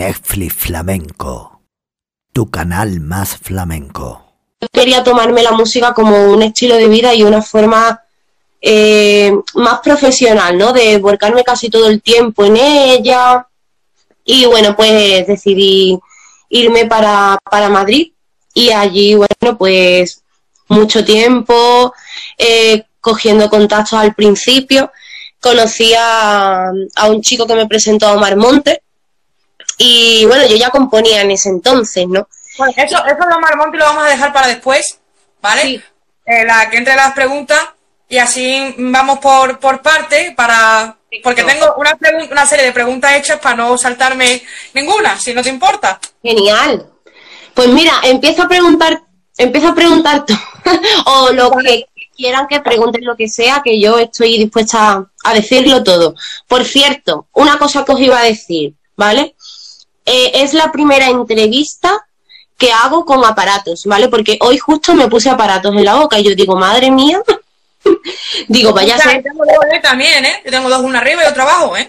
Netflix Flamenco, tu canal más flamenco. Yo quería tomarme la música como un estilo de vida y una forma eh, más profesional, ¿no? De volcarme casi todo el tiempo en ella. Y bueno, pues decidí irme para, para Madrid y allí, bueno, pues mucho tiempo, eh, cogiendo contactos al principio. Conocí a, a, un chico que me presentó a Omar Monte y bueno, yo ya componía en ese entonces, ¿no? Bueno, eso, eso de Omar Monte lo vamos a dejar para después, ¿vale? Sí. Eh, la que entre las preguntas y así vamos por, por parte para... Porque tengo una, una serie de preguntas hechas para no saltarme ninguna, si no te importa. Genial. Pues mira, empiezo a preguntar, empiezo a preguntar tú, o lo que quieran que pregunten lo que sea, que yo estoy dispuesta a decirlo todo. Por cierto, una cosa que os iba a decir, ¿vale? Eh, es la primera entrevista que hago con aparatos, ¿vale? Porque hoy justo me puse aparatos en la boca y yo digo, madre mía, digo, vaya a ser... Yo tengo dos ¿eh? también, ¿eh? Yo tengo dos, una arriba y otra abajo, ¿eh?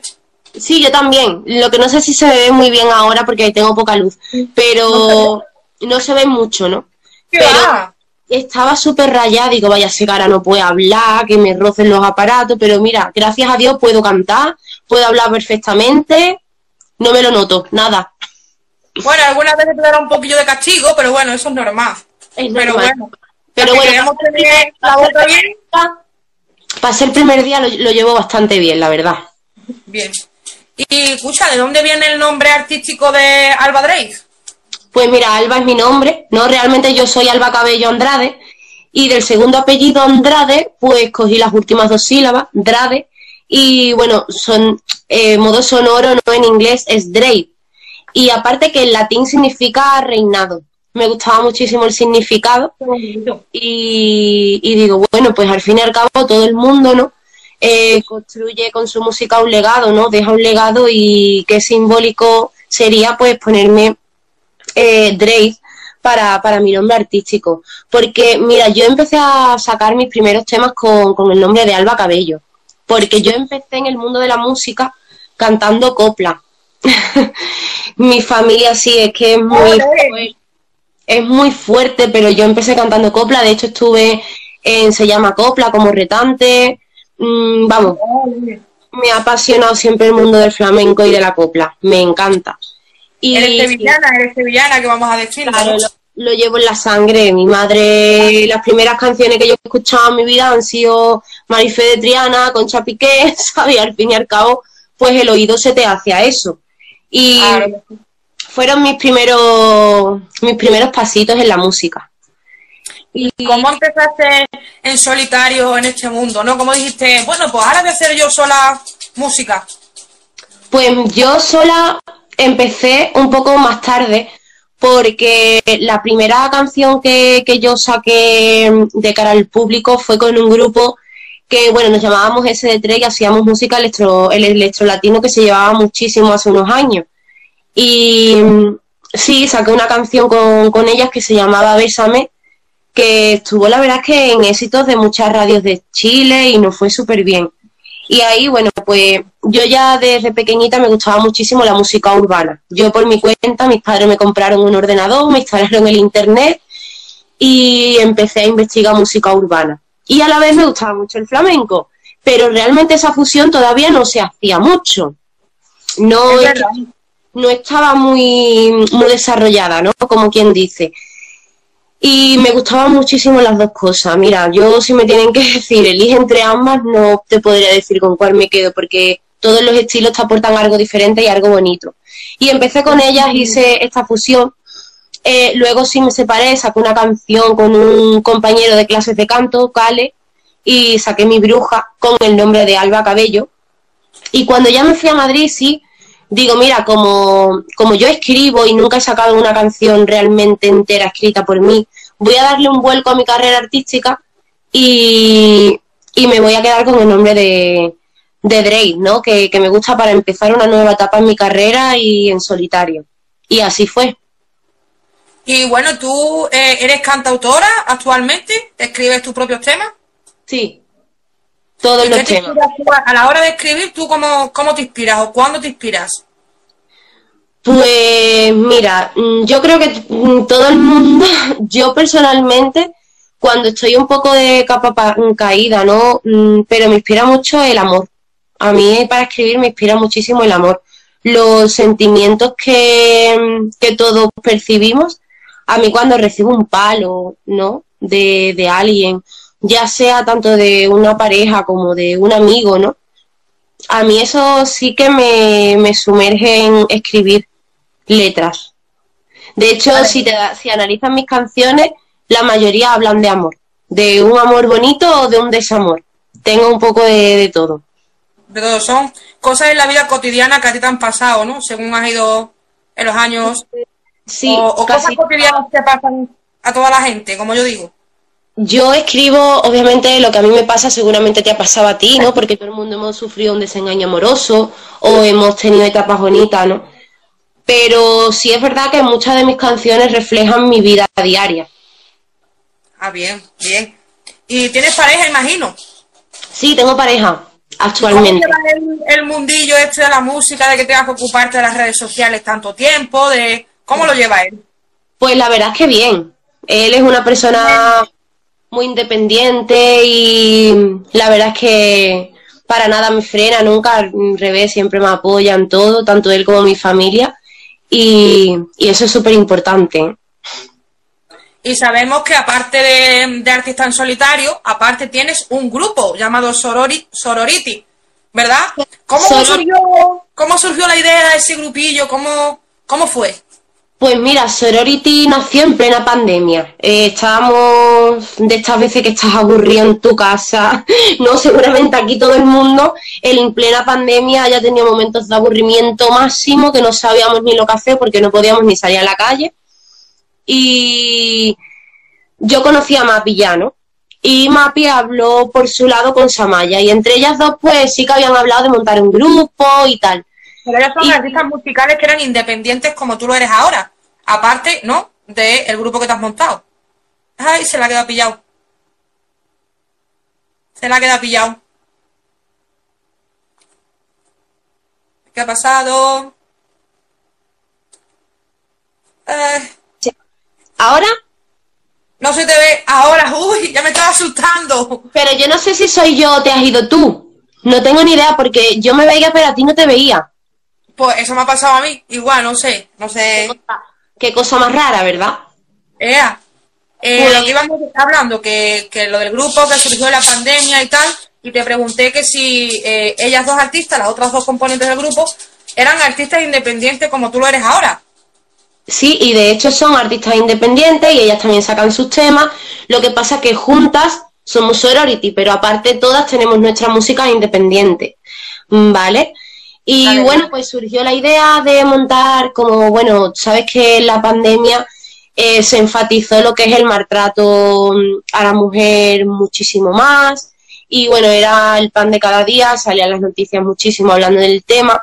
Sí, yo también. Lo que no sé si se ve muy bien ahora porque tengo poca luz, pero no se ve mucho, ¿no? pero va? estaba súper rayada, digo, vaya, ese cara no puede hablar, que me rocen los aparatos, pero mira, gracias a Dios puedo cantar, puedo hablar perfectamente, no me lo noto, nada. Bueno, algunas veces te dará un poquillo de castigo, pero bueno, eso es normal. Es pero normal. bueno, Pero bueno, queremos tener la boca bien. para ser el primer día lo, lo llevo bastante bien, la verdad. Bien. Y escucha, ¿de dónde viene el nombre artístico de Alba Drake? Pues mira, Alba es mi nombre, ¿no? Realmente yo soy Alba Cabello Andrade y del segundo apellido Andrade, pues cogí las últimas dos sílabas, Drade, y bueno, son eh, modo sonoro, no en inglés, es Drake. Y aparte que en latín significa reinado. Me gustaba muchísimo el significado. Y, y digo, bueno, pues al fin y al cabo todo el mundo, ¿no? Eh, construye con su música un legado, ¿no? Deja un legado y qué simbólico sería pues ponerme eh, Drake para, para mi nombre artístico. Porque, mira, yo empecé a sacar mis primeros temas con, con el nombre de Alba Cabello. Porque yo empecé en el mundo de la música cantando copla. mi familia sí es que es muy, fuerte, es muy fuerte, pero yo empecé cantando copla. De hecho, estuve en Se llama Copla como retante. Mm, vamos, me ha apasionado siempre el mundo del flamenco y de la copla. Me encanta. Y Eres sevillana, eres sevillana, que vamos a decir. Claro, lo, lo llevo en la sangre. Mi madre, las primeras canciones que yo he escuchado en mi vida han sido Marife de Triana, Concha Piqué, ¿sabes? Al fin y al cabo, pues el oído se te hace a eso. Y Claro. fueron mis primeros, mis primeros pasitos en la música. Y ¿Cómo empezaste en solitario en este mundo, no? ¿Cómo dijiste, bueno, pues ahora voy a hacer yo sola música? Pues yo sola empecé un poco más tarde porque la primera canción que, que yo saqué de cara al público fue con un grupo que, bueno, nos llamábamos SD3 y hacíamos música electro, el electro latino que se llevaba muchísimo hace unos años. Y sí, saqué una canción con, con ellas que se llamaba Bésame, que estuvo la verdad es que en éxitos de muchas radios de Chile y nos fue súper bien. Y ahí, bueno, pues yo ya desde pequeñita me gustaba muchísimo la música urbana. Yo por mi cuenta, mis padres me compraron un ordenador, me instalaron el internet y empecé a investigar música urbana. Y a la vez me gustaba mucho el flamenco, pero realmente esa fusión todavía no se hacía mucho. No, Es no estaba muy, muy desarrollada, ¿no? Como quien dice. Y me gustaban muchísimo las dos cosas. Mira, yo si me tienen que decir, elige entre ambas, no te podría decir con cuál me quedo, porque todos los estilos te aportan algo diferente y algo bonito. Y empecé con ellas, hice esta fusión. Eh, luego sí me separé, saqué una canción con un compañero de clases de canto, Cale, y saqué mi bruja con el nombre de Alba Cabello. Y cuando ya me fui a Madrid, sí, digo, mira, como, como yo escribo y nunca he sacado una canción realmente entera escrita por mí, voy a darle un vuelco a mi carrera artística y, y me voy a quedar con el nombre de, de Drake, ¿no? Que, que me gusta para empezar una nueva etapa en mi carrera y en solitario. Y así fue. Y bueno, tú eh, eres cantautora actualmente, escribes tus propios temas. Sí. Todos ¿Y los te temas. a la hora de escribir, tú cómo, cómo te inspiras o cuándo te inspiras? Pues mira, mm, yo creo que mm, todo el mundo, yo personalmente, cuando estoy un poco de capa mm, caída, ¿no? Pero me inspira mucho el amor. A mí para escribir me inspira muchísimo el amor. Los sentimientos que, que todos percibimos, a mí cuando recibo un palo, ¿no? De, de alguien, ya sea tanto de una pareja como de un amigo, ¿no? A mí eso sí que me, me sumerge en escribir letras. De hecho, si, te, si analizas mis canciones, la mayoría hablan de amor, de un amor bonito o de un desamor. Tengo un poco de, todo. De todo, son cosas en la vida cotidiana que a ti te han pasado, ¿no? Según has ido en los años. Sí, o, cosas cotidianas que pasan a toda la gente, como yo digo. Yo escribo, obviamente, lo que a mí me pasa seguramente te ha pasado a ti, ¿no? Porque todo el mundo hemos sufrido un desengaño amoroso o hemos tenido etapas bonitas, ¿no? pero sí es verdad que muchas de mis canciones reflejan mi vida diaria. Ah, bien, bien. ¿Y tienes pareja, imagino? Sí, tengo pareja, actualmente. ¿Cómo llevas el, mundillo este de la música, de que tengas que ocuparte de las redes sociales tanto tiempo? de ¿Cómo lo lleva él? Pues la verdad es que bien. Él es una persona muy independiente y la verdad es que para nada me frena, nunca al revés, siempre me apoya en todo, tanto él como mi familia y, eso es súper importante. Y sabemos que aparte de, artista en solitario, aparte tienes un grupo llamado Sorority, ¿verdad? ¿Cómo, surgió, ¿Cómo surgió la idea de ese grupillo? ¿Cómo, cómo fue? Pues mira, Sorority nació en plena pandemia. Eh, estábamos de estas veces que estás aburrido en tu casa. No, seguramente aquí todo el mundo en plena pandemia haya tenido momentos de aburrimiento máximo que no sabíamos ni lo que hacer porque no podíamos ni salir a la calle. Y yo conocí a Mapi ya, ¿no? Y Mapi habló por su lado con Samaya y entre ellas dos pues sí que habían hablado de montar un grupo y tal. Pero ellas son artistas musicales que eran independientes como tú lo eres ahora. Aparte, ¿no? Del grupo que te has montado. Ay, se la queda pillado. Se la queda pillado. ¿Qué ha pasado? Eh. ¿Ahora? No se te ve. Ahora, uy, ya me estaba asustando. Pero yo no sé si soy yo o te has ido tú. No tengo ni idea porque yo me veía, pero a ti no te veía. Pues eso me ha pasado a mí, igual, no sé, no sé. Qué cosa, más rara, ¿verdad? Ea. Eh, pues- íbamos hablando, que, que, lo del grupo que surgió de la pandemia y tal, y te pregunté que si eh, ellas dos artistas, las otras dos componentes del grupo, eran artistas independientes como tú lo eres ahora. Sí, y de hecho son artistas independientes y ellas también sacan sus temas. Lo que pasa es que juntas somos sorority, pero aparte todas tenemos nuestra música independiente. ¿Vale? Y bueno, pues surgió la idea de montar, como bueno, sabes que en la pandemia eh, se enfatizó lo que es el maltrato mm, a la mujer muchísimo más. Y bueno, era el pan de cada día, salían las noticias muchísimo hablando del tema.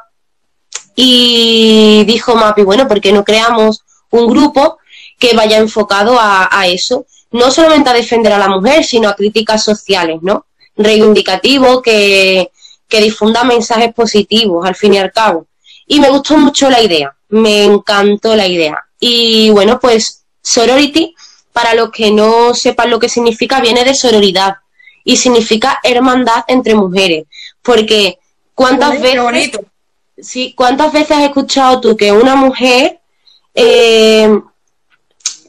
Y dijo Mapi, bueno, ¿por qué no creamos un grupo que vaya enfocado a, a eso? No solamente a defender a la mujer, sino a críticas sociales, ¿no? Reivindicativo, que, que difunda mensajes positivos al fin y al cabo. Y me gustó mucho la idea, me encantó la idea. Y bueno, pues sorority, para los que no sepan lo que significa, viene de sororidad y significa hermandad entre mujeres. Porque cuántas veces... Sí, ¿cuántas veces has escuchado tú que una mujer eh,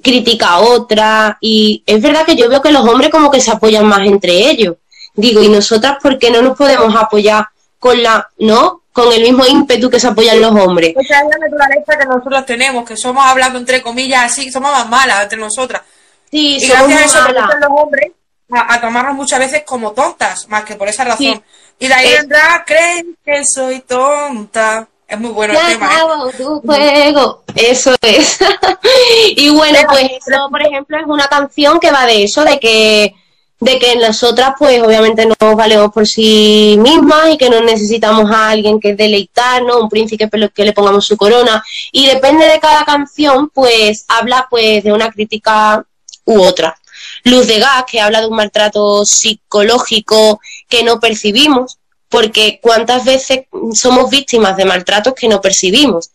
critica a otra? Y es verdad que yo veo que los hombres como que se apoyan más entre ellos. Digo, ¿y nosotras por qué no nos podemos apoyar con la, ¿no? Con el mismo ímpetu que se apoyan los hombres. Esa es la naturaleza que nosotros tenemos, que somos hablando entre comillas así, somos más malas entre nosotras. Sí, y gracias a eso los hombres a, tomarnos muchas veces como tontas, más que por esa razón. Y de ahí vendrá, creen que soy tonta. Es muy bueno el tema. ¿eh? Tu juego. Eso es. y bueno, pues eso, por ejemplo, es una canción que va de eso, de que de que nosotras pues obviamente nos valemos por sí mismas y que no necesitamos a alguien que deleitarnos, un príncipe que le pongamos su corona y depende de cada canción pues habla pues de una crítica u otra. Luz de Gas que habla de un maltrato psicológico que no percibimos porque cuántas veces somos víctimas de maltratos que no percibimos.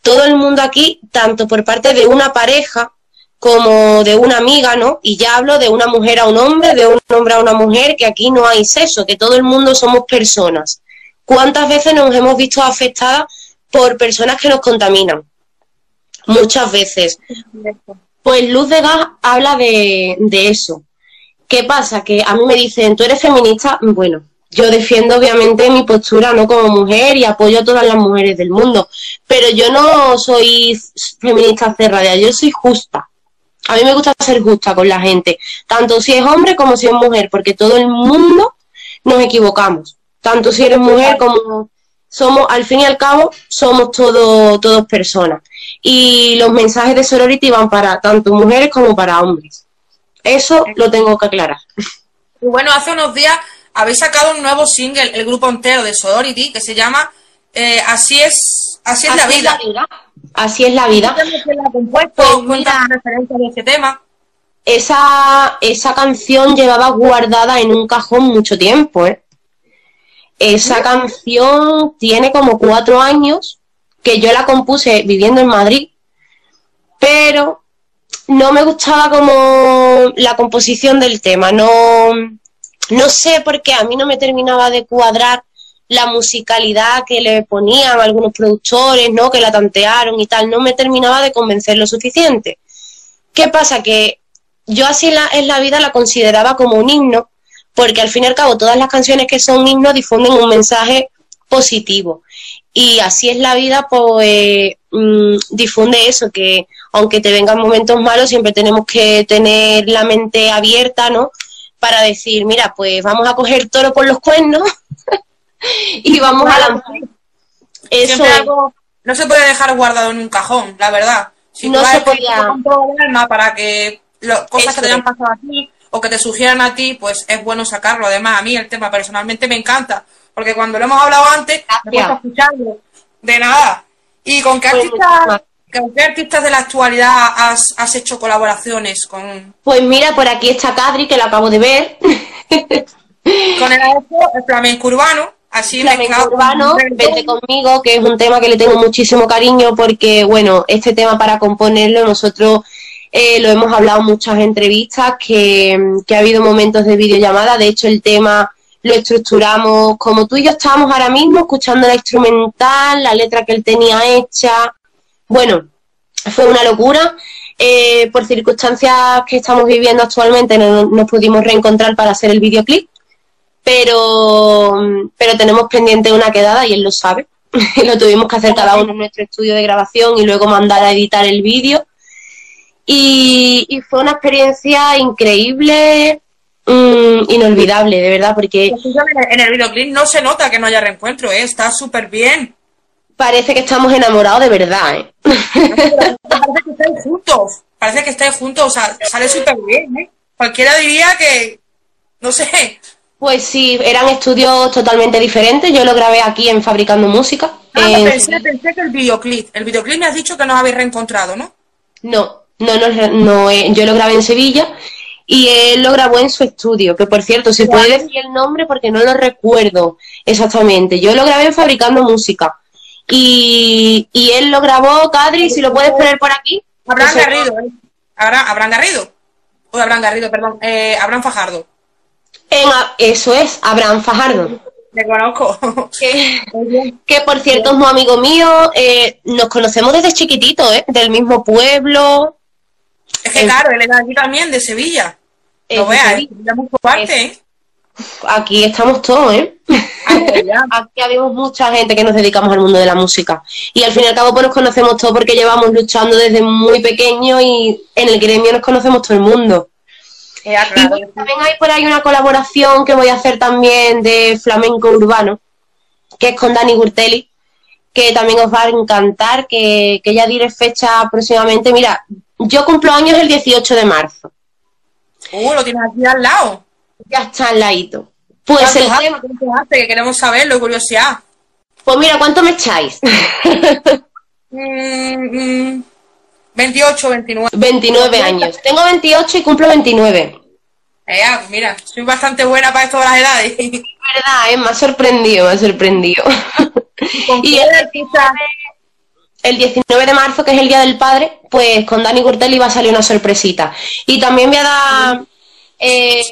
todo el mundo aquí, tanto por parte de una pareja como de una amiga, ¿no? Y ya hablo de una mujer a un hombre, de un hombre a una mujer, que aquí no hay sexo, que todo el mundo somos personas. ¿Cuántas veces nos hemos visto afectadas por personas que nos contaminan? Muchas veces. Pues Luz de Gas habla de, eso. ¿Qué pasa? Que a mí me dicen, ¿tú eres feminista? Bueno, yo defiendo obviamente mi postura no como mujer y apoyo a todas las mujeres del mundo, pero yo no soy feminista cerrada, yo soy justa. A mí me gusta ser justa con la gente, tanto si es hombre como si es mujer, porque todo el mundo nos equivocamos, tanto si eres mujer como somos, al fin y al cabo, somos todo, todos personas. Y los mensajes de sorority van para tanto mujeres como para hombres. Eso lo tengo que aclarar. Y bueno, hace unos días habéis sacado un nuevo single, el grupo entero de Sorority, que se llama eh, Así es, así es la vida. Así es la vida. Compuesto? Pues referencia de ese tema. Esa, esa canción llevaba guardada en un cajón mucho tiempo, ¿eh? Esa canción tiene como cuatro años que yo la compuse viviendo en Madrid, pero no me gustaba como la composición del tema, no, no sé por qué a mí no me terminaba de cuadrar la musicalidad que le ponían algunos productores, ¿no? Que la tantearon y tal, no me terminaba de convencer lo suficiente. ¿Qué pasa? Que yo así la, en la vida la consideraba como un himno, porque al fin y al cabo todas las canciones que son himnos difunden un mensaje positivo. Y así es la vida, pues mm, difunde eso, que aunque te vengan momentos malos, siempre tenemos que tener la mente abierta, ¿no? para decir, mira, pues vamos a coger toro por los cuernos y vamos a lanzar. Eso no se puede dejar guardado en un cajón, la verdad. Si no se podía con todo el alma para que cosas que te hayan pasado a ti o que te sugieran a ti, pues es bueno sacarlo. Además, a mí el tema personalmente me encanta, porque cuando lo hemos hablado antes, me gusta escucharlo. De nada. ¿Y con qué pues ¿Con qué artistas de la actualidad has, has, hecho colaboraciones con...? Pues mira, por aquí está Cadri, que la acabo de ver. con el, el flamenco urbano, así flamenco urbano, Vete conmigo, que es un tema que le tengo muchísimo cariño porque, bueno, este tema para componerlo nosotros eh, lo hemos hablado en muchas entrevistas, que, que ha habido momentos de videollamada, de hecho el tema lo estructuramos como tú y yo estábamos ahora mismo escuchando la instrumental, la letra que él tenía hecha, bueno, fue una locura. Eh, por circunstancias que estamos viviendo actualmente no nos pudimos reencontrar para hacer el videoclip, pero, pero tenemos pendiente una quedada y él lo sabe. lo tuvimos que hacer cada uno en nuestro estudio de grabación y luego mandar a editar el vídeo. Y, fue una experiencia increíble, mm, inolvidable, de verdad, porque... En el videoclip no se nota que no haya reencuentro, ¿eh? está súper bien parece que estamos enamorados de verdad, ¿eh? parece que estáis juntos, parece que estáis juntos, o sea, sale súper bien, ¿eh? Cualquiera diría que, no sé. Pues sí, eran estudios totalmente diferentes, yo lo grabé aquí en Fabricando Música. Ah, pensé, pensé, que el videoclip, el videoclip me has dicho que nos habéis reencontrado, ¿no? No, no, no, no eh, yo lo grabé en Sevilla y él lo grabó en su estudio, que por cierto, si puede decir el nombre porque no lo recuerdo exactamente. Yo lo grabé en Fabricando Música y, y él lo grabó, Cadri, si lo puedes poner por aquí. Abraham Garrido, ¿eh? Abraham, Garrido. O Abraham Garrido, perdón. Eh, Abraham Fajardo. Eso es, Abraham Fajardo. Me conozco. Que, por cierto es un amigo mío. Eh, nos conocemos desde chiquitito, ¿eh? Del mismo pueblo. Es que claro, él era aquí también, de Sevilla. Lo veas, ¿eh? muy parte, ¿eh? Aquí estamos todos, ¿eh? Aquí habemos mucha gente que nos dedicamos al mundo de la música. Y al fin y al cabo, pues nos conocemos todos porque llevamos luchando desde muy pequeño y en el gremio nos conocemos todo el mundo. Y también hay por ahí una colaboración que voy a hacer también de flamenco urbano, que es con Dani Gurtelli, que también os va a encantar, que, que ya diré fecha próximamente. Mira, yo cumplo años el 18 de marzo. Uh, lo tienes aquí al lado. Ya está al ladito. Pues el tema que queremos saberlo, curiosidad. Pues mira, ¿cuánto me echáis? 28, 29. 29 años. Tengo 28 y cumplo 29. Eh, mira, soy bastante buena para esto de las edades. Verdad, eh, me ha sorprendido, me ha sorprendido. ¿Y, el artista? el 19 de marzo, que es el Día del Padre, pues con Dani Curtelli va a salir una sorpresita. Y también voy a dar eh,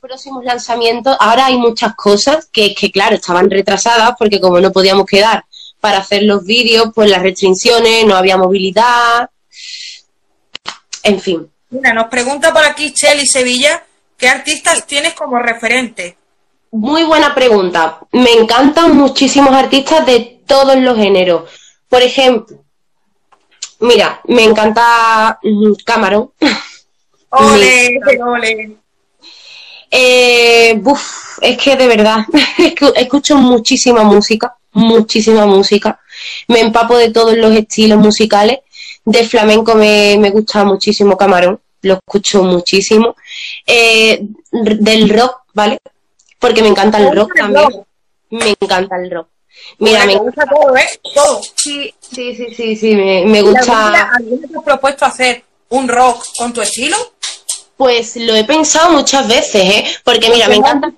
próximos lanzamientos. Ahora hay muchas cosas que, que, claro, estaban retrasadas porque como no podíamos quedar para hacer los vídeos, pues las restricciones, no había movilidad, en fin. Mira, nos pregunta por aquí Chely Sevilla, ¿qué artistas tienes como referente? Muy buena pregunta. Me encantan muchísimos artistas de todos los géneros. Por ejemplo, mira, me encanta Camarón. Ole, ole. Eh, es que de verdad, escucho muchísima música, muchísima música. Me empapo de todos los estilos musicales. De flamenco me, gusta muchísimo Camarón, lo escucho muchísimo. Eh, del rock, ¿vale? Porque me encanta el rock también. Me encanta el rock. Mira, me gusta todo, ¿eh? Todo. Sí, sí, sí, sí, sí me, gusta. ¿Alguien te has propuesto hacer un rock con tu estilo? Pues lo he pensado muchas veces, ¿eh? Porque mira, me encanta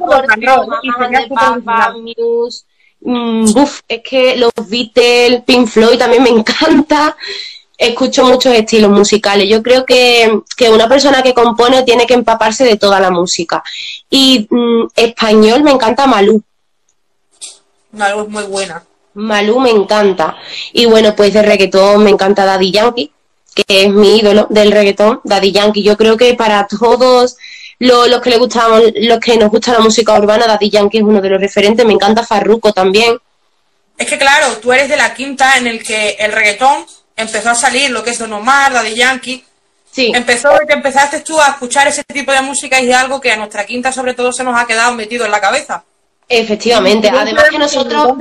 Muse, mm, es que los Beatles, Pink Floyd también me encanta. Escucho muchos estilos musicales. Yo creo que, una persona que compone tiene que empaparse de toda la música. Y mm, español me encanta Malú. Malú es muy buena. Malú me encanta. Y bueno, pues de reggaetón me encanta Daddy Yankee que es mi ídolo del reggaetón, Daddy Yankee. Yo creo que para todos los, que le gustamos, los que nos gusta la música urbana, Daddy Yankee es uno de los referentes. Me encanta Farruko también. Es que claro, tú eres de la quinta en el que el reggaetón empezó a salir, lo que es Don Omar, Daddy Yankee. Sí. Empezó que empezaste tú a escuchar ese tipo de música y es algo que a nuestra quinta sobre todo se nos ha quedado metido en la cabeza. Efectivamente, además que nosotros...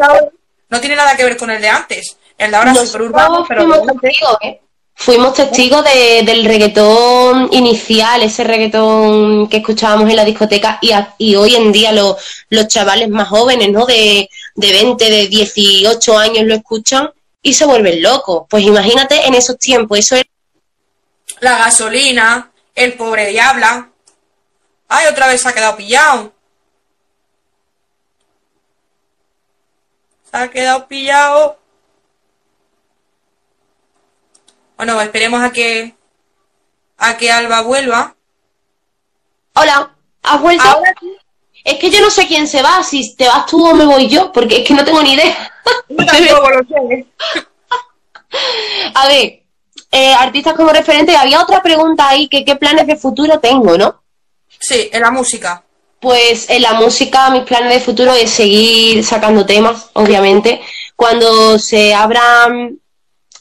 No tiene nada que ver con el de antes. El de ahora es súper urbano, pero... ¿eh? fuimos testigos del reggaetón inicial, ese reggaetón que escuchábamos en la discoteca y, hoy en día los, chavales más jóvenes, ¿no? De, de 20, de 18 años lo escuchan y se vuelven locos. Pues imagínate en esos tiempos, eso es... La gasolina, el pobre diabla. Ay, otra vez se ha quedado pillado. Se ha quedado pillado. Bueno, esperemos a que a que Alba vuelva. Hola, ¿has vuelto? Es que yo no sé quién se va, si te vas tú o me voy yo, porque es que no tengo ni idea. a ver, eh, artistas como referente, había otra pregunta ahí, que qué planes de futuro tengo, ¿no? Sí, en la música. Pues en la música mis planes de futuro es seguir sacando temas, obviamente. Cuando se abran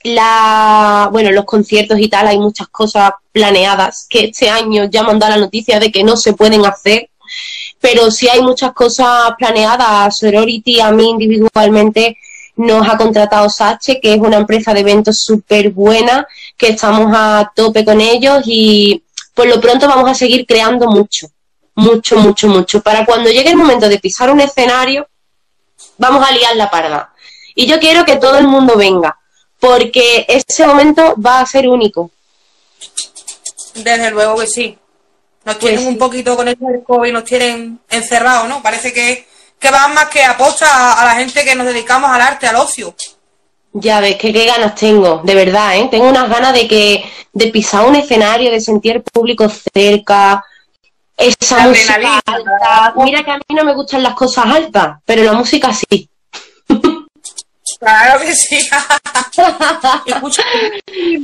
la, bueno, los conciertos y tal, hay muchas cosas planeadas que este año ya dado la noticia de que no se pueden hacer, pero sí hay muchas cosas planeadas. Sorority a mí individualmente nos ha contratado Sache, que es una empresa de eventos súper buena, que estamos a tope con ellos y por lo pronto vamos a seguir creando mucho, mucho, mucho, mucho. Para cuando llegue el momento de pisar un escenario, vamos a liar la parda. Y yo quiero que todo el mundo venga porque ese momento va a ser único. Desde luego que sí. Nos tienen pues un poquito con del COVID, nos tienen encerrados, ¿no? Parece que, que van más que aposta a, la gente que nos dedicamos al arte, al ocio. Ya ves, que qué ganas tengo, de verdad, ¿eh? Tengo unas ganas de que de pisar un escenario, de sentir el público cerca, esa música alta. Mira que a mí no me gustan las cosas altas, pero la música sí. Claro que sí. Escucha,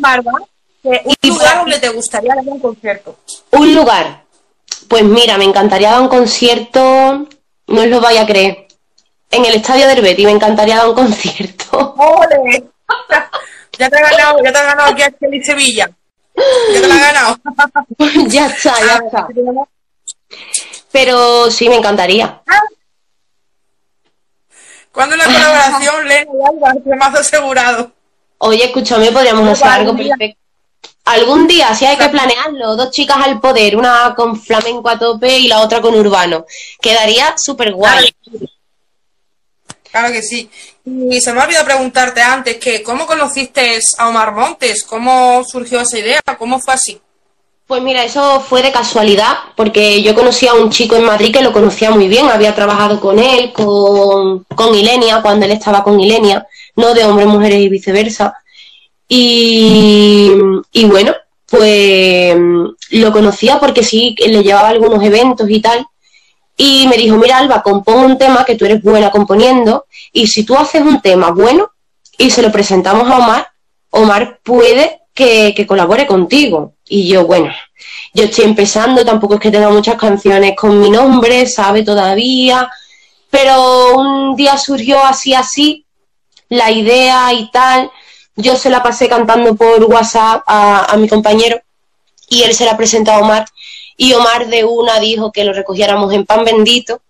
un lugar donde te gustaría dar un concierto. Un lugar. Pues mira, me encantaría dar un concierto, no os lo vaya a creer. En el estadio del Betty me encantaría dar un concierto. ¡Ole! Ya te he ganado, ya te he ganado aquí a Sevilla. Ya te lo he ganado. ya está, ya ah, está. Pero sí, me encantaría. Ah, ¿Cuándo la colaboración, Lena y Alba? más asegurado. Oye, escúchame, podríamos hacer algo perfecto. Algún día, si hay que planearlo, dos chicas al poder, una con flamenco a tope y la otra con urbano. Quedaría súper guay. Claro que sí. Y se me ha olvidado preguntarte antes que ¿cómo conociste a Omar Montes? ¿Cómo surgió esa idea? ¿Cómo fue así? Pues mira, eso fue de casualidad, porque yo conocí a un chico en Madrid que lo conocía muy bien, había trabajado con él, con, con Ilenia, cuando él estaba con Ilenia, no de hombres, mujeres y viceversa. Y, y bueno, pues lo conocía porque sí le llevaba algunos eventos y tal. Y me dijo, mira Alba, compón un tema que tú eres buena componiendo y si tú haces un tema bueno y se lo presentamos a Omar, Omar puede que, que colabore contigo. Y yo, bueno, yo estoy empezando, tampoco es que tenga muchas canciones con mi nombre, sabe todavía, pero un día surgió así, así, la idea y tal, yo se la pasé cantando por WhatsApp a, mi compañero y él se la presentó a Omar y Omar de una dijo que lo recogiéramos en pan bendito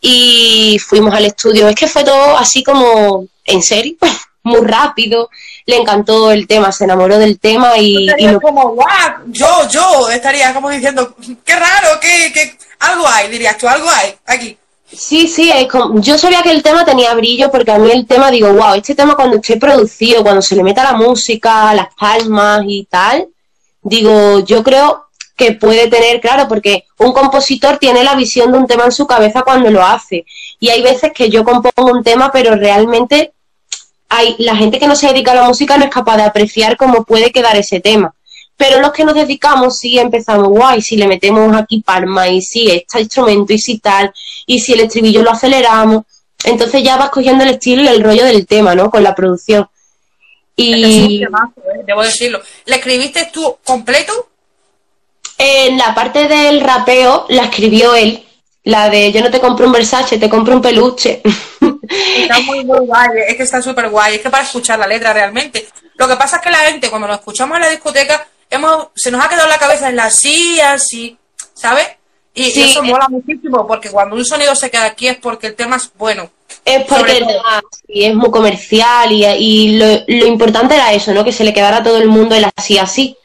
y fuimos al estudio. Es que fue todo así como en serio, muy rápido. Le encantó el tema, se enamoró del tema y, como guau, yo, yo estaría como diciendo qué raro, que, que algo hay, dirías tú, algo hay aquí. Sí, sí, yo sabía que el tema tenía brillo porque a mí el tema, digo, wow, este tema cuando esté producido, cuando se le meta la música, las palmas y tal, digo, yo creo que puede tener, claro, porque un compositor tiene la visión de un tema en su cabeza cuando lo hace. Y hay veces que yo compongo un tema, pero realmente hay la gente que no se dedica a la música no es capaz de apreciar cómo puede quedar ese tema. Pero los que nos dedicamos sí empezamos, guay, si le metemos aquí palma y si este instrumento y si tal, y si el estribillo lo aceleramos, entonces ya vas cogiendo el estilo y el rollo del tema, ¿no? Con la producción. Y... ¿eh? debo decirlo. ¿Le escribiste tú completo? En la parte del rapeo la escribió él. La de yo no te compro un Versace, te compro un peluche. Está muy, muy guay, es que está súper guay, es que para escuchar la letra realmente. Lo que pasa es que la gente, cuando lo escuchamos en la discoteca, hemos, se nos ha quedado la cabeza en la así, así, ¿sabes? Y, eso mola muchísimo, porque cuando un sonido se queda aquí es porque el tema es bueno. Es porque es muy comercial y, y lo, lo, importante era eso, ¿no? Que se le quedara a todo el mundo el así, así.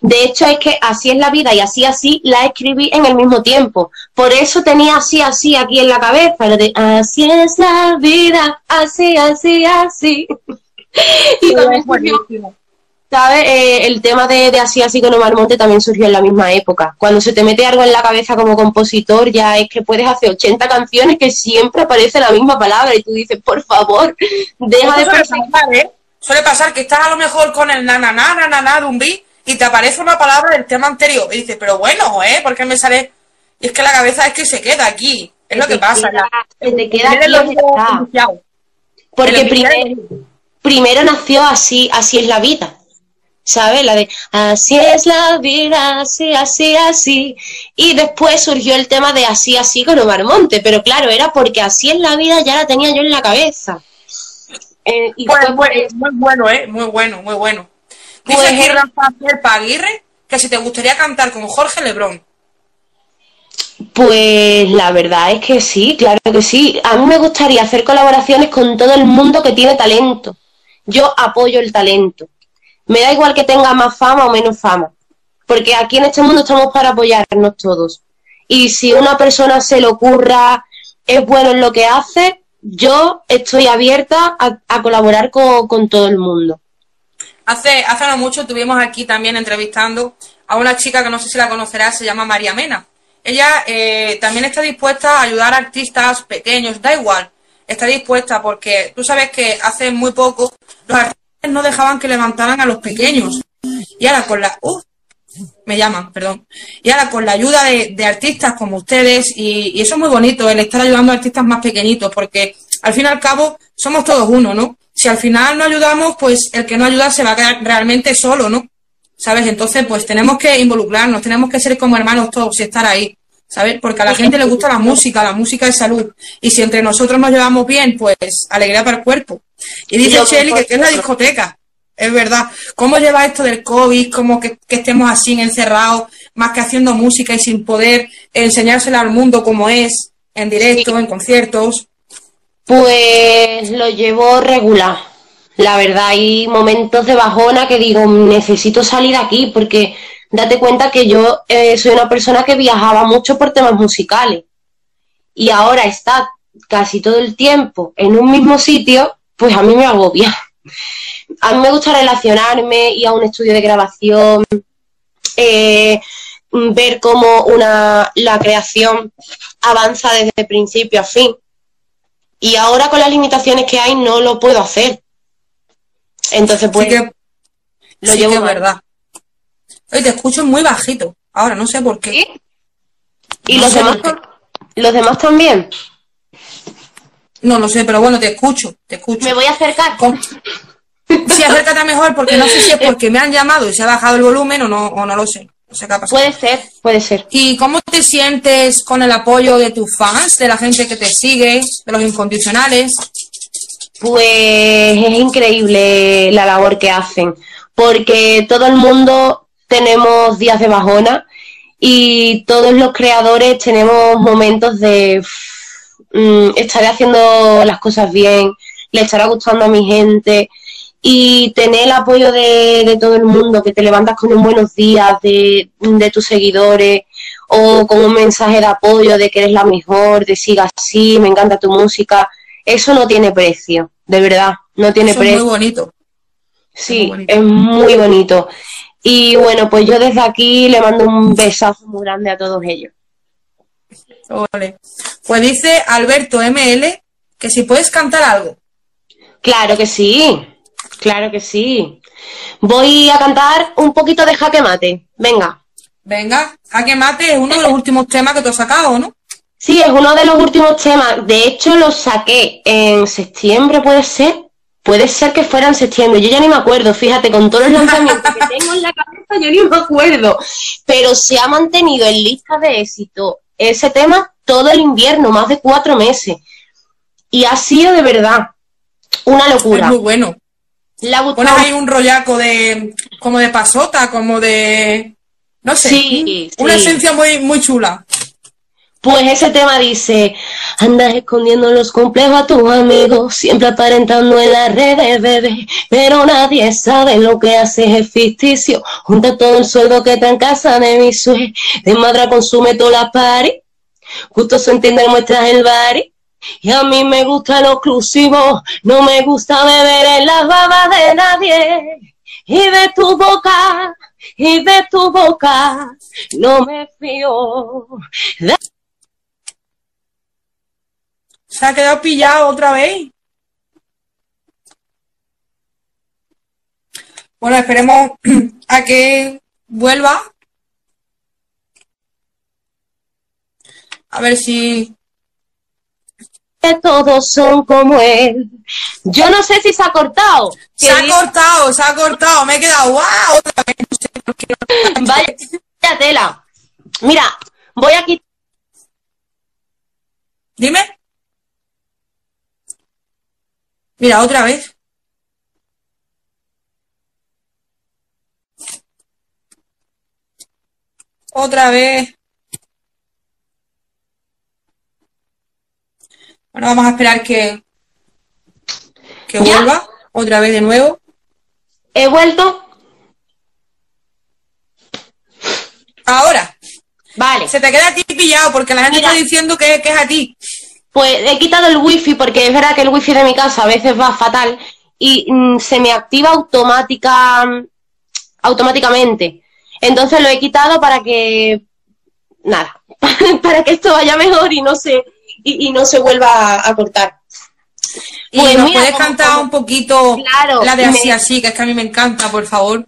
De hecho, es que así es la vida y así, así la escribí en el mismo tiempo. Por eso tenía así, así aquí en la cabeza, lo de así es la vida, así, así, así. y también buenísimo. ¿Sabes? Eh, el tema de, Así Así con Omar Monte también surgió en la misma época. Cuando se te mete algo en la cabeza como compositor, ya es que puedes hacer 80 canciones que siempre aparece la misma palabra y tú dices, por favor, deja de suele pasar, ¿eh? Suele pasar que estás a lo mejor con el na na na na na, de un beat y te aparece una palabra del tema anterior y dices, pero bueno, ¿eh? ¿Por qué me sale? Y es que la cabeza es que se queda aquí. Es lo que pasa. se te queda aquí. Porque primero, primero nació así, así es la vida. ¿Sabes? La de así es la vida, así, así, así. Y después surgió el tema de así, así con Omar Monte, pero claro, era porque así es la vida ya la tenía yo en la cabeza. Eh, y pues, muy bueno, ¿eh? Muy bueno, muy bueno. Dice pues, aquí Rafael Paguirre que si te gustaría cantar con Jorge Lebrón. Pues la verdad es que sí, claro que sí. A mí me gustaría hacer colaboraciones con todo el mundo que tiene talento. Yo apoyo el talento me da igual que tenga más fama o menos fama, porque aquí en este mundo estamos para apoyarnos todos. Y si una persona se le ocurra, es bueno en lo que hace, yo estoy abierta a, colaborar con, todo el mundo. Hace, hace no mucho estuvimos aquí también entrevistando a una chica que no sé si la conocerás, se llama María Mena. Ella eh, también está dispuesta a ayudar a artistas pequeños, da igual, está dispuesta porque tú sabes que hace muy poco los artistas no dejaban que levantaran a los pequeños. Y ahora con la... Uh, me llaman, perdón. Y ahora con la ayuda de, artistas como ustedes, y, eso es muy bonito, el estar ayudando a artistas más pequeñitos, porque al fin y al cabo somos todos uno, ¿no? Si al final no ayudamos, pues el que no ayuda se va a quedar realmente solo, ¿no? ¿Sabes? Entonces, pues tenemos que involucrarnos, tenemos que ser como hermanos todos y estar ahí, ¿sabes? Porque a la gente le gusta la música, la música es salud. Y si entre nosotros nos llevamos bien, pues alegría para el cuerpo. Y dice Shelly que, es la discoteca. Es verdad. ¿Cómo lleva esto del COVID? ¿Cómo que, estemos así encerrados, más que haciendo música y sin poder enseñársela al mundo como es, en directo, en conciertos? Pues lo llevo regular. La verdad, hay momentos de bajona que digo, necesito salir aquí porque date cuenta que yo eh, soy una persona que viajaba mucho por temas musicales y ahora está casi todo el tiempo en un mismo sitio, pues a mí me agobia. A mí me gusta relacionarme, ir a un estudio de grabación, eh, ver cómo una, la creación avanza desde principio a fin. Y ahora con las limitaciones que hay no lo puedo hacer. Entonces, pues... Lo sí llevo que es verdad. Oye, te escucho muy bajito. Ahora, no sé por qué. ¿Y los demás, los demás también? No lo sé, pero bueno, te escucho, te escucho. Me voy a acercar. Sí, acércate mejor, porque no sé si es porque me han llamado y se ha bajado el volumen o no, o no lo sé. No sé qué ha pasado. Puede ser, puede ser. ¿Y cómo te sientes con el apoyo de tus fans, de la gente que te sigue, de los incondicionales? Pues es increíble la labor que hacen, porque todo el mundo tenemos días de bajona y todos los creadores tenemos momentos de mm, estaré haciendo las cosas bien, le estará gustando a mi gente y tener el apoyo de, todo el mundo, que te levantas con un buenos días de, tus seguidores o con un mensaje de apoyo de que eres la mejor, de siga así, me encanta tu música, eso no tiene precio, de verdad, no tiene precio. Es muy bonito. Sí, es muy bonito. Y bueno, pues yo desde aquí le mando un besazo muy grande a todos ellos. Vale. Pues dice Alberto ML que si puedes cantar algo. Claro que sí. Claro que sí. Voy a cantar un poquito de jaque mate. Venga. Venga, jaque mate es uno de los últimos temas que tú has sacado, ¿no? Sí, es uno de los últimos temas. De hecho, lo saqué en septiembre, puede ser. Puede ser que fuera en septiembre. Yo ya ni me acuerdo, fíjate, con todos los lanzamientos que tengo en la cabeza, yo ni me acuerdo. Pero se ha mantenido en lista de éxito ese tema todo el invierno, más de cuatro meses. Y ha sido de verdad una locura. Es muy bueno. Pones ahí un rollaco de como de pasota, como de no sé, una esencia muy muy chula. Pues ese tema dice, andas escondiendo los complejos a tus amigos, siempre aparentando en las redes, bebé, pero nadie sabe lo que haces es ficticio, junta todo el sueldo que está en casa de mi suegra, de madra consume toda la pari, justo se entiende muestras el bari, y a mí me gusta lo exclusivo, no me gusta beber en las babas de nadie. Y de tu boca, y de tu boca, no me fío. Se ha quedado pillado otra vez. Bueno, esperemos a que vuelva. A ver si todos son como él. Yo no sé si se ha cortado. Se ha cortado, se ha cortado. Me he quedado, wow, otra vez. Vaya tela. Mira, voy aquí. Dime. Mira, otra vez. Otra vez. Bueno, vamos a esperar que, que vuelva otra vez de nuevo. He vuelto. Ahora. Vale. Se te queda a ti pillado porque la gente está diciendo que, es a ti. Pues he quitado el wifi porque es verdad que el wifi de mi casa a veces va fatal y mm, se me activa automática automáticamente. Entonces lo he quitado para que nada, para que esto vaya mejor y no se y, no se vuelva a, cortar. Y pues nos puedes cantar un poquito la de así así, que es que a mí me encanta, por favor.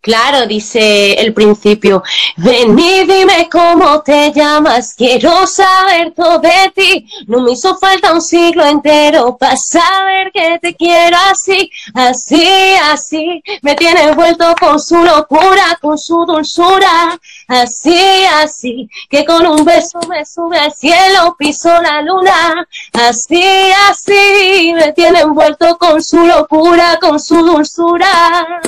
Claro, dice el principio. Ven y dime cómo te llamas, quiero saber todo de ti. No me hizo falta un siglo entero para saber que te quiero así, así, así. Me tiene vuelto con su locura, con su dulzura, así, así. Que con un beso me sube al cielo, piso la luna, así, así. Me tiene envuelto con su locura, con su dulzura.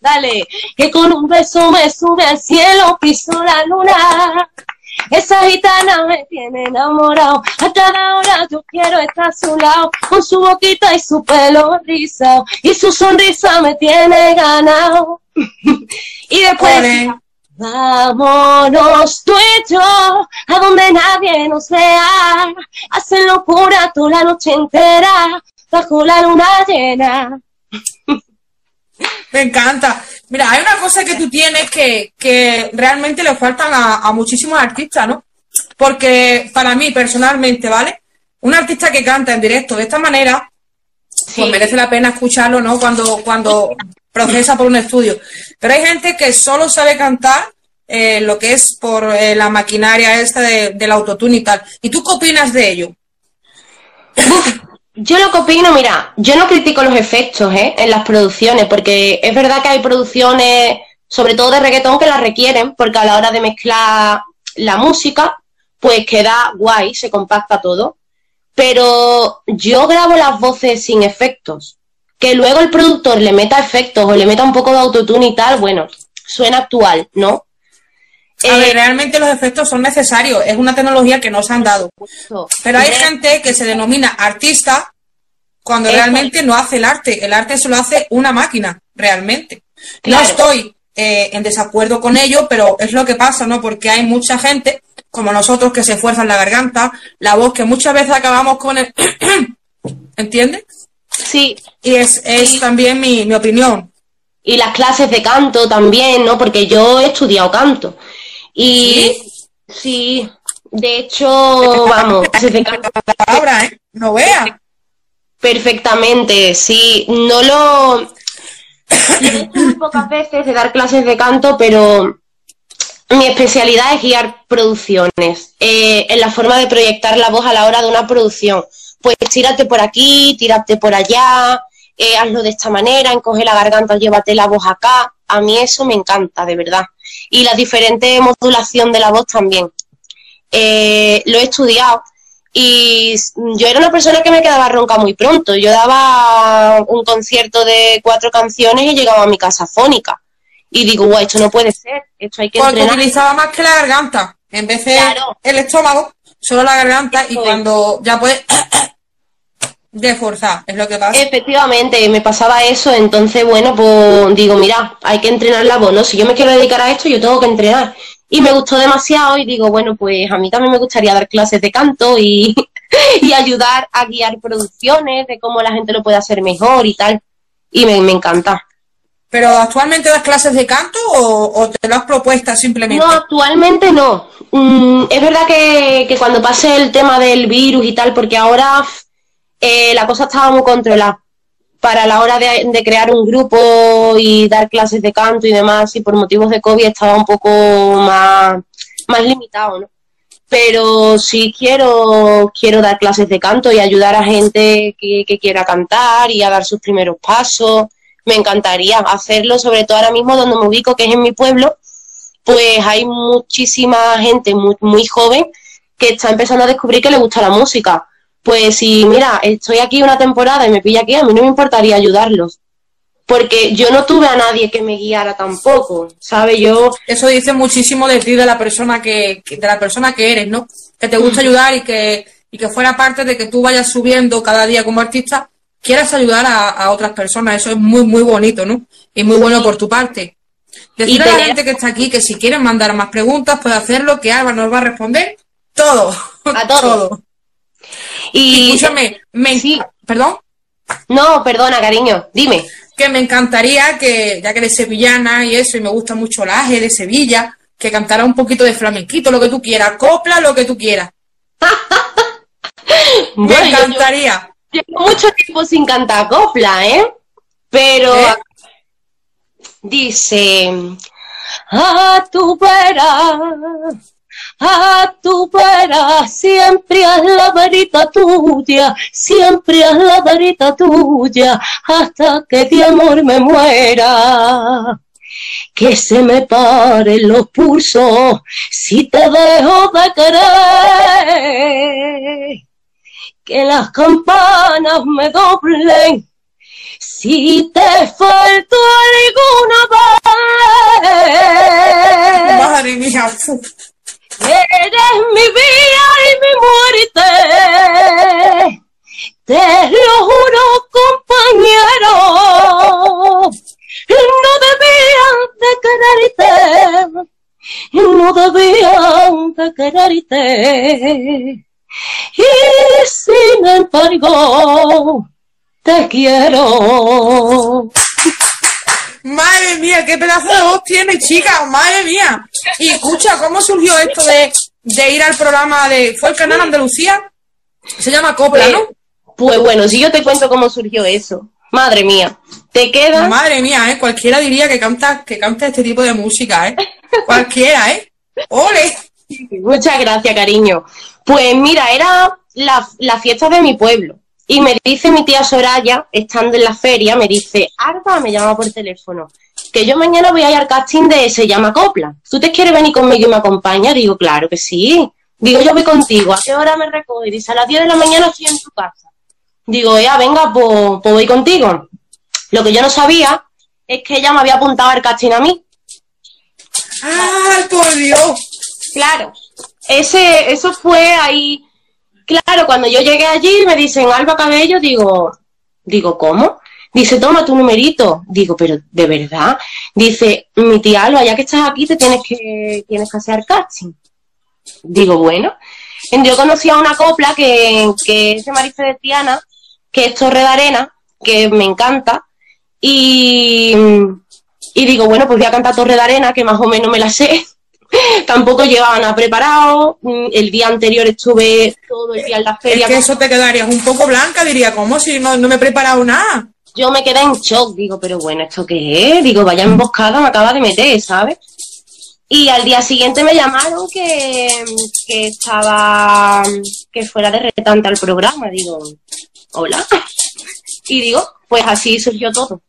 Dale, que con un beso me sube al cielo, piso la luna. Esa gitana me tiene enamorado. A cada hora yo quiero estar a su lado. Con su boquita y su pelo rizado. Y su sonrisa me tiene ganado. y después. Vámonos tú y yo a donde nadie nos vea. Hacen locura toda la noche entera bajo la luna llena. Me encanta. Mira, hay una cosa que tú tienes que, realmente le faltan a, muchísimos artistas, ¿no? Porque para mí, personalmente, ¿vale? Un artista que canta en directo de esta manera, pues merece la pena escucharlo, ¿no? Cuando, cuando procesa por un estudio. Pero hay gente que solo sabe cantar eh, lo que es por eh, la maquinaria esta de, del autotune y tal. ¿Y tú qué opinas de ello? Yo lo que opino, mira, yo no critico los efectos ¿eh? en las producciones, porque es verdad que hay producciones, sobre todo de reggaetón, que las requieren, porque a la hora de mezclar la música, pues queda guay, se compacta todo. Pero yo grabo las voces sin efectos. Que luego el productor le meta efectos o le meta un poco de autotune y tal, bueno, suena actual, ¿no? A ver, eh, realmente los efectos son necesarios, es una tecnología que nos han dado. Pero hay gente que se denomina artista cuando realmente no hace el arte, el arte se lo hace una máquina, realmente. No estoy eh, en desacuerdo con ello, pero es lo que pasa, ¿no? Porque hay mucha gente, como nosotros, que se esfuerzan la garganta, la voz, que muchas veces acabamos con el... ¿Entiendes? Sí. Y es, es también mi, mi opinión. Y las clases de canto también, ¿no? Porque yo he estudiado canto. Y sí, de hecho, vamos, palabra, ¿eh? No vea. Perfectamente, sí. No lo. He pocas veces de dar clases de canto, pero mi especialidad es guiar producciones, eh, en la forma de proyectar la voz a la hora de una producción. Pues tírate por aquí, tírate por allá, eh, hazlo de esta manera, encoge la garganta, llévate la voz acá. A mí eso me encanta, de verdad y la diferente modulación de la voz también. Eh, lo he estudiado y yo era una persona que me quedaba ronca muy pronto. Yo daba un concierto de cuatro canciones y llegaba a mi casa fónica. Y digo, guau, esto no puede ser, esto hay que Porque utilizaba más que la garganta, en vez de el estómago, solo la garganta y cuando ya puedes de fuerza, es lo que pasa. Efectivamente, me pasaba eso, entonces, bueno, pues digo, mira, hay que entrenar la voz, ¿no? Si yo me quiero dedicar a esto, yo tengo que entrenar. Y me gustó demasiado y digo, bueno, pues a mí también me gustaría dar clases de canto y, ayudar a guiar producciones de cómo la gente lo puede hacer mejor y tal. Y me, encanta. ¿Pero actualmente das clases de canto o, te lo has propuesto simplemente? No, actualmente no. Mm, es verdad que, que cuando pase el tema del virus y tal, porque ahora eh, la cosa estaba muy controlada para la hora de, crear un grupo y dar clases de canto y demás, y por motivos de COVID estaba un poco más, más limitado, ¿no? Pero sí quiero, quiero dar clases de canto y ayudar a gente que, que quiera cantar y a dar sus primeros pasos. Me encantaría hacerlo, sobre todo ahora mismo donde me ubico, que es en mi pueblo, pues hay muchísima gente muy, muy joven que está empezando a descubrir que le gusta la música pues si, mira, estoy aquí una temporada y me pilla aquí, a mí no me importaría ayudarlos. Porque yo no tuve a nadie que me guiara tampoco, ¿sabe? Yo... Eso dice muchísimo de ti, de la persona que, de la persona que eres, ¿no? Que te gusta mm. ayudar y que, y que fuera parte de que tú vayas subiendo cada día como artista, quieras ayudar a, otras personas. Eso es muy, muy bonito, ¿no? Y muy bueno por tu parte. Decir a la gente que está aquí que si quieren mandar más preguntas, puede hacerlo, que Alba nos va a responder todo. A todo. Y, escúchame, me, ¿perdón? No, perdona, cariño, dime. Que me encantaría que, ya que eres sevillana y eso, y me gusta mucho la AGE de Sevilla, que cantara un poquito de flamenquito, lo que tú quieras, copla, lo que tú quieras. me encantaría. llevo mucho tiempo sin cantar copla, ¿eh? Pero ¿Eh? dice, a tu vera a tu vera, siempre es la verita tuya, siempre es la verita tuya, hasta que de amor me muera. Que se me paren los pulsos si te dejo de querer. Que las campanas me doblen si te falto alguna vez. Madre mía. Eres mi vida y mi muerte. Te lo juro, compañero. No debían de quererte. No debían de quererte. Y sin embargo, te quiero. Madre mía, qué pedazo de voz tiene, chica, madre mía. Y escucha, ¿cómo surgió esto de, ir al programa de. ¿Fue el canal Andalucía? Se llama Copla, ¿no? Pues bueno, si yo te cuento cómo surgió eso. Madre mía. te queda. Madre mía, ¿eh? Cualquiera diría que canta, que canta este tipo de música, ¿eh? Cualquiera, ¿eh? ¡Ole! Muchas gracias, cariño. Pues mira, era la, la fiesta de mi pueblo. Y me dice mi tía Soraya, estando en la feria, me dice, Arba, me llama por teléfono, que yo mañana voy a ir al casting de Se llama Copla. ¿Tú te quieres venir conmigo y me acompaña? Digo, claro que sí. Digo, yo voy contigo. ¿A qué hora me recoge? Dice, a las 10 de la mañana estoy en tu casa. Digo, ya, venga, pues, pues voy contigo. Lo que yo no sabía es que ella me había apuntado al casting a mí. ¡Ay, por Dios! Claro. Ese, eso fue ahí Claro, cuando yo llegué allí me dicen Alba Cabello, digo, digo, ¿cómo? Dice, toma tu numerito. Digo, pero ¿de verdad? Dice, mi tía Alba, ya que estás aquí, te tienes que, tienes que hacer casting. Digo, bueno. Yo conocí a una copla que, que es de Marife de Tiana, que es Torre de Arena, que me encanta. Y, y digo, bueno, pues voy a cantar Torre de Arena, que más o menos me la sé. Tampoco llevaban a preparado. Mm, el día anterior estuve todo el día en la feria. Es que eso te quedarías un poco blanca, diría, ¿cómo si no, no me he preparado nada? Yo me quedé en shock, digo, pero bueno, ¿esto qué es? Digo, vaya emboscada, me acaba de meter, ¿sabes? Y al día siguiente me llamaron que, que estaba, que fuera de retante al programa. Digo, hola. Y digo, pues así surgió todo.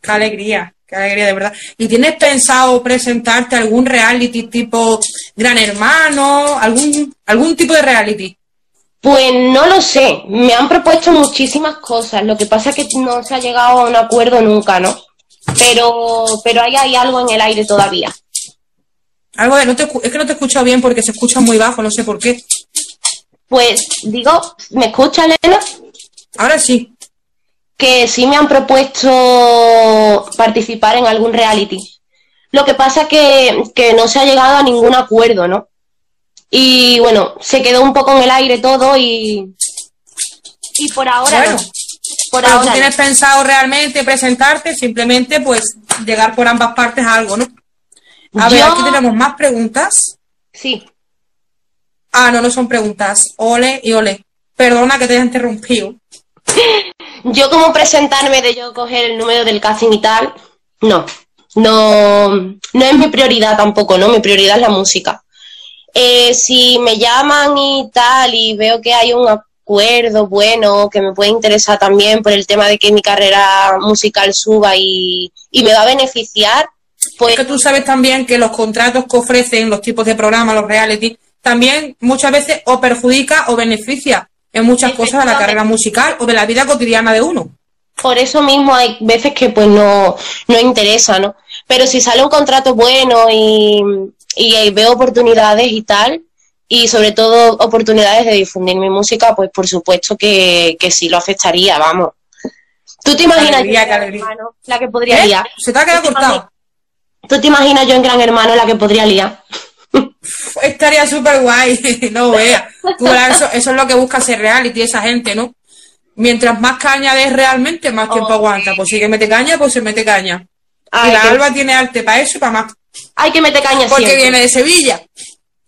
Qué alegría. Qué alegría, de verdad. ¿Y tienes pensado presentarte algún reality tipo Gran Hermano, algún, algún tipo de reality? Pues no lo sé. Me han propuesto muchísimas cosas. Lo que pasa es que no se ha llegado a un acuerdo nunca, ¿no? Pero, pero ahí hay algo en el aire todavía. Algo de, no te, es que no te escucho bien porque se escucha muy bajo, no sé por qué. Pues digo, ¿me escucha, Elena? Ahora sí que sí me han propuesto participar en algún reality. Lo que pasa es que, no se ha llegado a ningún acuerdo, ¿no? Y bueno, se quedó un poco en el aire todo y, y por ahora no. Por ahora tienes pensado realmente presentarte, simplemente pues llegar por ambas partes a algo, ¿no? A ver, aquí tenemos más preguntas. Sí. Ah, no, no son preguntas. Ole y ole. Perdona que te haya interrumpido. Yo como presentarme de yo coger el número del casting y tal, no. No, no es mi prioridad tampoco, ¿no? Mi prioridad es la música. Eh, si me llaman y tal y veo que hay un acuerdo bueno que me puede interesar también por el tema de que mi carrera musical suba y, me va a beneficiar, pues... Es que tú sabes también que los contratos que ofrecen los tipos de programas, los reality, también muchas veces o perjudica o beneficia en muchas cosas de la carrera musical o de la vida cotidiana de uno. Por eso mismo hay veces que pues no, no interesa, ¿no? Pero si sale un contrato bueno y, veo oportunidades y tal, y sobre todo oportunidades de difundir mi música, pues por supuesto que, sí lo afectaría, vamos. ¿Tú te imaginas yo en Gran Hermano la que podría ¿Eh? liar? Se te ha quedado cortado. ¿Tú te imaginas yo en Gran Hermano la que podría liar? Estaría súper guay, no vea. Eso, eso, es lo que busca ser reality esa gente, ¿no? Mientras más caña des realmente, más tiempo aguanta. Pues si que mete caña, pues se mete caña. y la Alba tiene arte para eso y para más. Hay que meter caña Porque viene de Sevilla.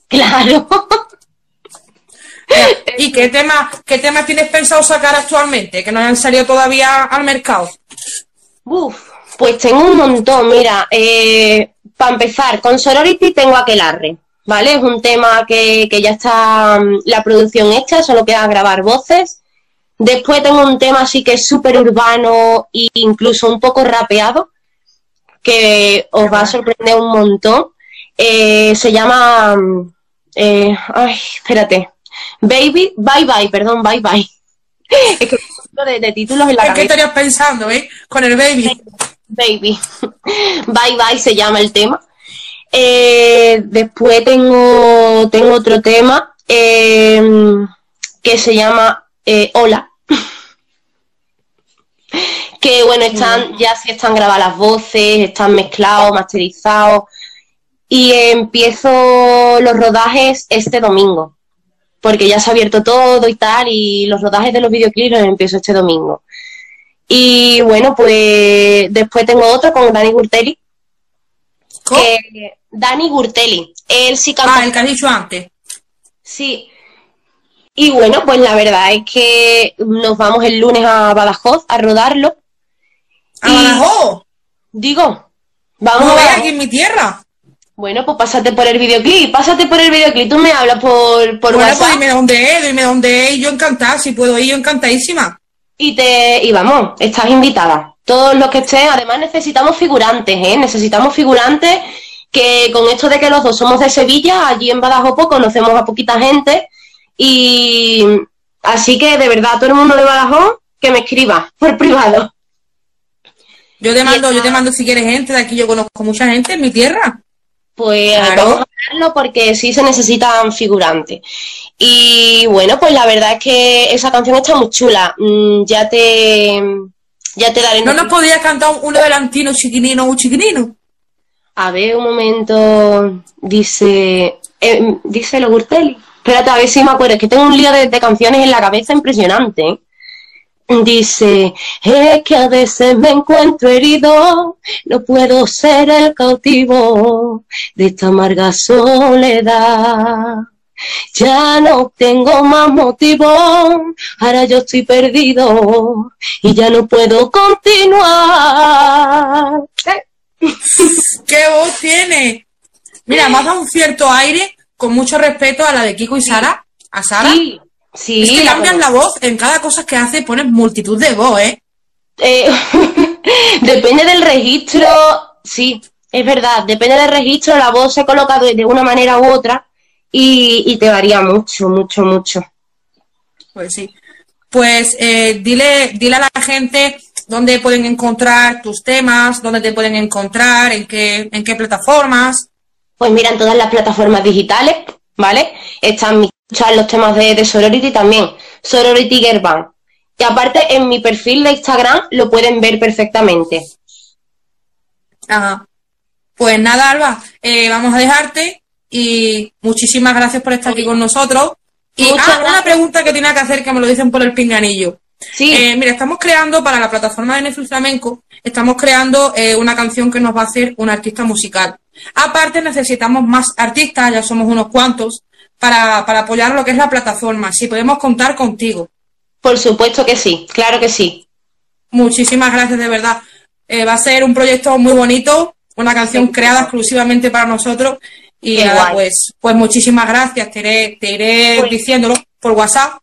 Claro. ¿Y qué tema, qué temas tienes pensado sacar actualmente? Que no hayan salido todavía al mercado. Uf, pues tengo un montón. Mira, eh, para empezar, con Sorority tengo Aquelarre. ¿vale? Es un tema que, ya está mm, la producción hecha, solo queda grabar voces. Después tengo un tema así que es súper urbano e incluso un poco rapeado, que os va a sorprender un montón. Eh, se llama... Mm, eh, ay, espérate. Baby, bye bye, perdón, bye bye. es que de, de títulos en la qué estarías pensando, eh? Con el baby. Baby. bye bye se llama el tema. Eh, después tengo, tengo otro tema eh, que se llama eh, Hola. que bueno, están, ya sí están grabadas las voces, están mezclados, masterizados. Y empiezo los rodajes este domingo. Porque ya se ha abierto todo y tal, y los rodajes de los videoclips los empiezo este domingo. Y bueno, pues después tengo otro con Dani Gurteri, que Dani Gurteli. Él sí canta. Ah, el que has dicho antes. Sí. Y bueno, pues la verdad es que nos vamos el lunes a Badajoz a rodarlo. ¿A Badajoz? Digo, vamos a ver aquí en mi tierra. Bueno, pues pásate por el videoclip, pásate por el videoclip, tú me hablas por, por bueno, WhatsApp. Pues dime dónde es, dime dónde es, yo encantada, si puedo ir, yo encantadísima. Y te, y vamos, estás invitada. Todos los que estén, además necesitamos figurantes, ¿eh? Necesitamos figurantes que con esto de que los dos somos de Sevilla, allí en Badajoz conocemos a poquita gente y así que de verdad todo el mundo de Badajoz que me escriba por privado. Yo te mando, yo te mando si quieres gente de aquí, yo conozco mucha gente en mi tierra. Pues vamos a hablarlo porque sí se necesitan figurantes. Y bueno, pues la verdad es que esa canción está muy chula. Mm, ya te ya te daré. ¿No nos podías cantar un adelantino chiquinino o chiquinino? A ver, un momento. Dice. Eh, dice lo Gurteli. Espérate, a ver si me acuerdo. Es que tengo un lío de, canciones en la cabeza impresionante. Dice, es que a veces me encuentro herido, no puedo ser el cautivo de esta amarga soledad. Ya no tengo más motivo, ahora yo estoy perdido y ya no puedo continuar. ¿Qué voz tiene? Mira, me ha dado un cierto aire, con mucho respeto a la de Kiko y Sara, a Sara. Sí, sí. Es que cambias la voz, en cada cosa que hace pones multitud de voz, ¿eh? eh depende del registro, sí, es verdad, depende del registro, la voz se coloca de, una manera u otra y, te varía mucho, mucho, mucho. Pues sí. Pues eh, dile, dile a la gente dónde pueden encontrar tus temas, dónde te pueden encontrar, en qué, en qué plataformas. Pues mira, en todas las plataformas digitales, ¿vale? Están los temas de, de Sorority también, Sorority Girl Y aparte en mi perfil de Instagram lo pueden ver perfectamente. Ajá. Pues nada, Alba, eh, vamos a dejarte y muchísimas gracias por estar aquí con nosotros. Y ah, una pregunta que tenía que hacer que me lo dicen por el pinganillo. Sí. Eh, mira, estamos creando para la plataforma de Netflix Flamenco, estamos creando eh, una canción que nos va a hacer un artista musical. Aparte, necesitamos más artistas, ya somos unos cuantos, para, para apoyar lo que es la plataforma. Si podemos contar contigo. Por supuesto que sí, claro que sí. Muchísimas gracias, de verdad. Eh, va a ser un proyecto muy bonito, una canción creada exclusivamente para nosotros. Y nada, pues, pues muchísimas gracias. Te iré, te iré pues diciéndolo por WhatsApp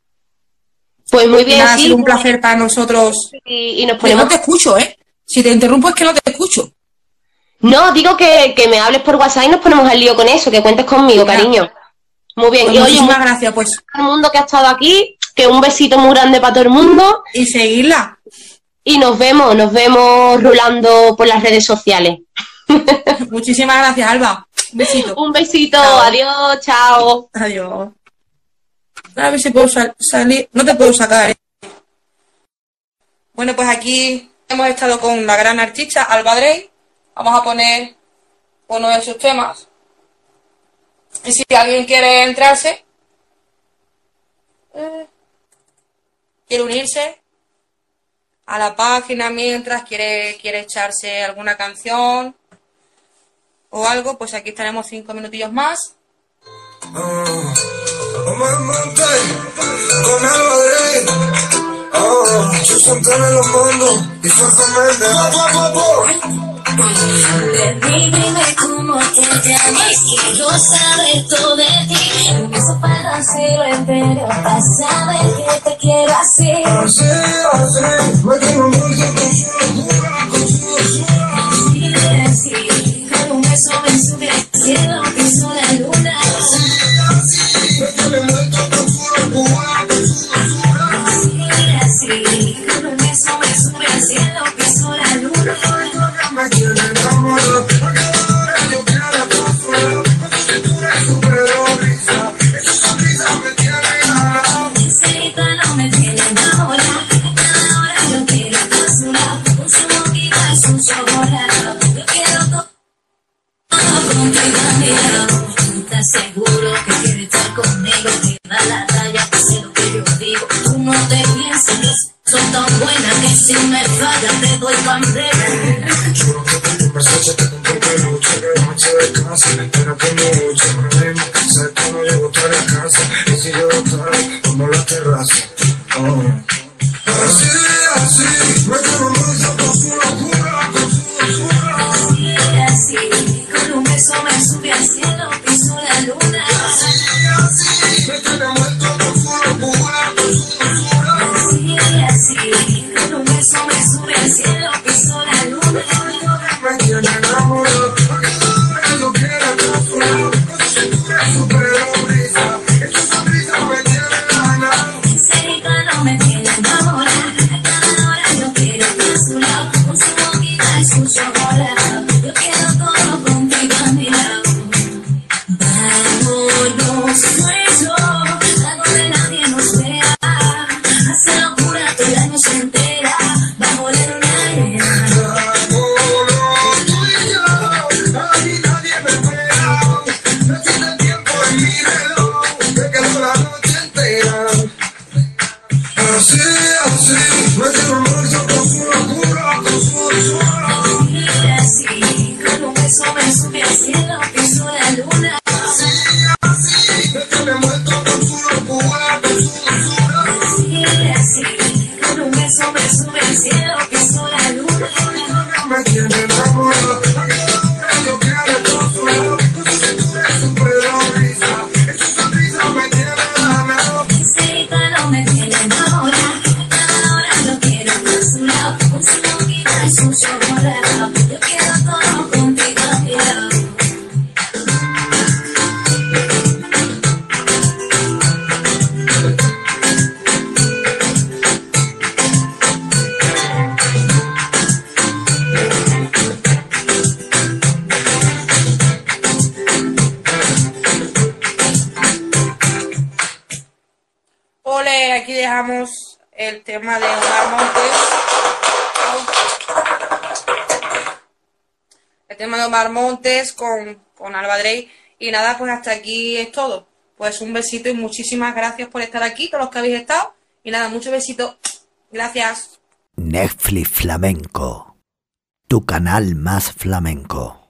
pues muy bien. ha sido un placer para nosotros. Y, nos ponemos... no te escucho, ¿eh? Si te interrumpo es que no te escucho. No, digo que, me hables por WhatsApp y nos ponemos al lío con eso, que cuentes conmigo, cariño. Muy bien. Pues y muchísimas gracias, pues. Todo el mundo que ha estado aquí, que un besito muy grande para todo el mundo. Y seguirla. Y nos vemos, nos vemos rulando por las redes sociales. Muchísimas gracias, Alba. Un besito. Un besito, adiós, chao. Adiós. A ver si puedo salir. No te puedo sacar. ¿eh? Bueno, pues aquí hemos estado con la gran artista Alba Drey. Vamos a poner uno de sus temas. Y si alguien quiere entrarse, eh, quiere unirse a la página mientras quiere, quiere echarse alguna canción o algo, pues aquí estaremos cinco minutillos más. Oh. Oh, Oh. Baby, dime cómo te llamas, quiero saber todo de ti. Un beso para hacerlo entero, para saber que te quiero así. Así, así, me quiero mucho con su locura, con su locura. Así, con un beso me sube al cielo, piso la luna. Acabo de superó risa. Con, con Alba Drey. Y nada, pues hasta aquí es todo. Pues un besito y muchísimas gracias por estar aquí, todos los que habéis estado. Y nada, muchos besitos. Gracias. Netflix Flamenco, tu canal más flamenco.